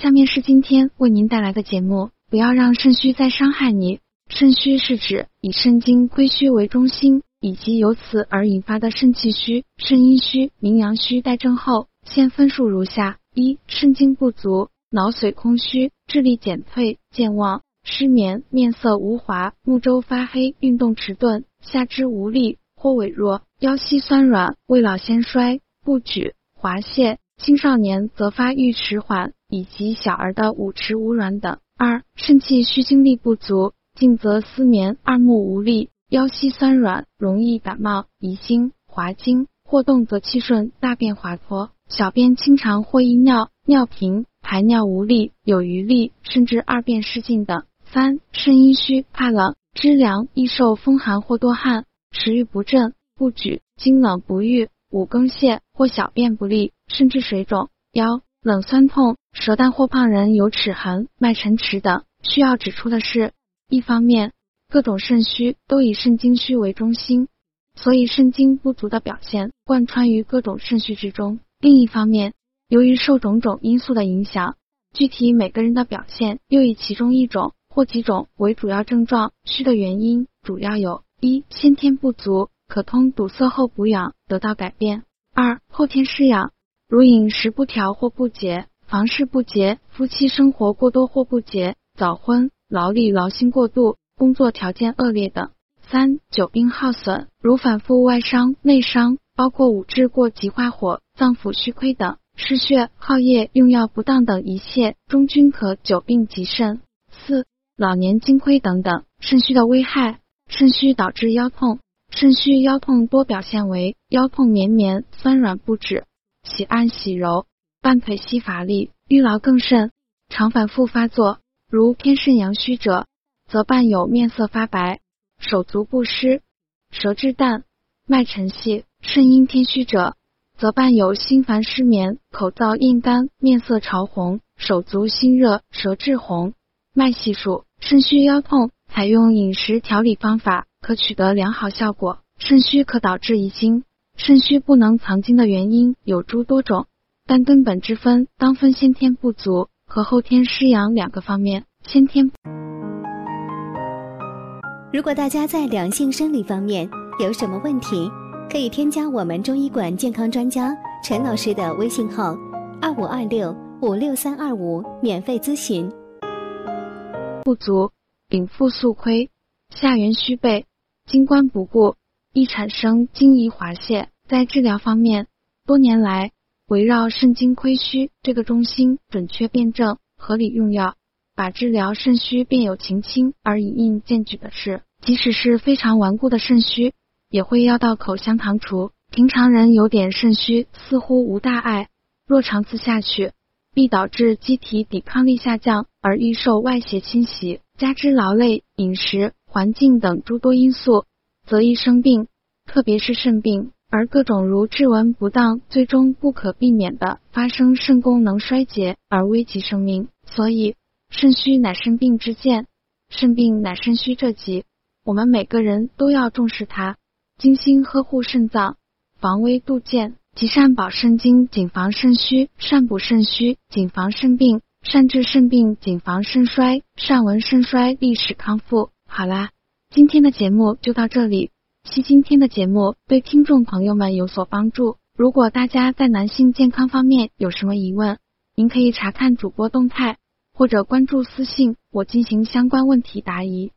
下面是今天为您带来的节目，不要让肾虚再伤害你。肾虚是指以肾经亏虚为中心，以及由此而引发的肾气虚、肾阴虚、名阳虚带症后。现分数如下：一、肾精不足，脑髓空虚，智力减退、健忘、失眠、面色无华、目周发黑、运动迟钝、下肢无力或痿弱、腰膝酸软、未老先衰、不举、滑泻；青少年则发育迟缓，以及小儿的五迟五软等。二、肾气虚，精力不足。静则思眠，二目无力，腰膝酸软，容易感冒、遗精、滑精；或动则气顺，大便滑脱，小便清长或易尿，尿频，排尿无力，有余力，甚至二便失禁等。三、肾阴虚，怕冷，肢凉，易受风寒或多汗，食欲不振，不举，经冷不愈，五更泻或小便不利，甚至水肿。腰冷酸痛，舌淡或胖人有齿痕、脉沉迟等。需要指出的是。一方面，各种肾虚都以肾精虚为中心，所以肾精不足的表现贯穿于各种肾虚之中。另一方面，由于受种种因素的影响，具体每个人的表现又以其中一种或几种为主要症状。虚的原因主要有：一、先天不足，可通堵塞后补养得到改变；二、后天失养，如饮食不调或不节，房事不节，夫妻生活过多或不节，早婚。劳力劳心过度，工作条件恶劣等。三、久病耗损，如反复外伤、内伤，包括五志过急化火、脏腑虚亏等，失血、耗液、用药不当等一切，终均可久病及肾。四、老年精亏等等。肾虚的危害，肾虚导致腰痛，肾虚腰痛多表现为腰痛绵绵、酸软不止，喜按喜揉，半腿膝乏力，淤劳更甚，常反复发作。如偏肾阳虚者，则伴有面色发白、手足不湿、舌质淡、脉沉细；肾阴偏虚者，则伴有心烦失眠、口燥咽干、面色潮红、手足心热、舌质红、脉细数。肾虚腰痛，采用饮食调理方法可取得良好效果。肾虚可导致遗精，肾虚不能藏精的原因有诸多种，但根本之分当分先天不足。和后天失养两个方面，先天。如果大家在两性生理方面有什么问题，可以添加我们中医馆健康专家陈老师的微信号：二五二六五六三二五，免费咨询。不足，禀赋素亏，下元虚背，精关不顾，易产生精遗滑泻。在治疗方面，多年来。围绕肾精亏虚这个中心，准确辨证，合理用药，把治疗肾虚变有情轻而以应见举的是，即使是非常顽固的肾虚，也会药到口香糖除。平常人有点肾虚，似乎无大碍，若长此下去，必导致机体抵抗力下降，而易受外邪侵袭，加之劳累、饮食、环境等诸多因素，则易生病，特别是肾病。而各种如治文不当，最终不可避免的发生肾功能衰竭而危及生命。所以，肾虚乃肾病之见，肾病乃肾虚这疾，我们每个人都要重视它，精心呵护肾脏，防微杜渐，及善保肾精，谨防肾虚；善补肾虚，谨防肾病；善治肾病，谨防肾衰；善闻肾衰，历史康复。好啦，今天的节目就到这里。希今天的节目对听众朋友们有所帮助。如果大家在男性健康方面有什么疑问，您可以查看主播动态或者关注私信，我进行相关问题答疑。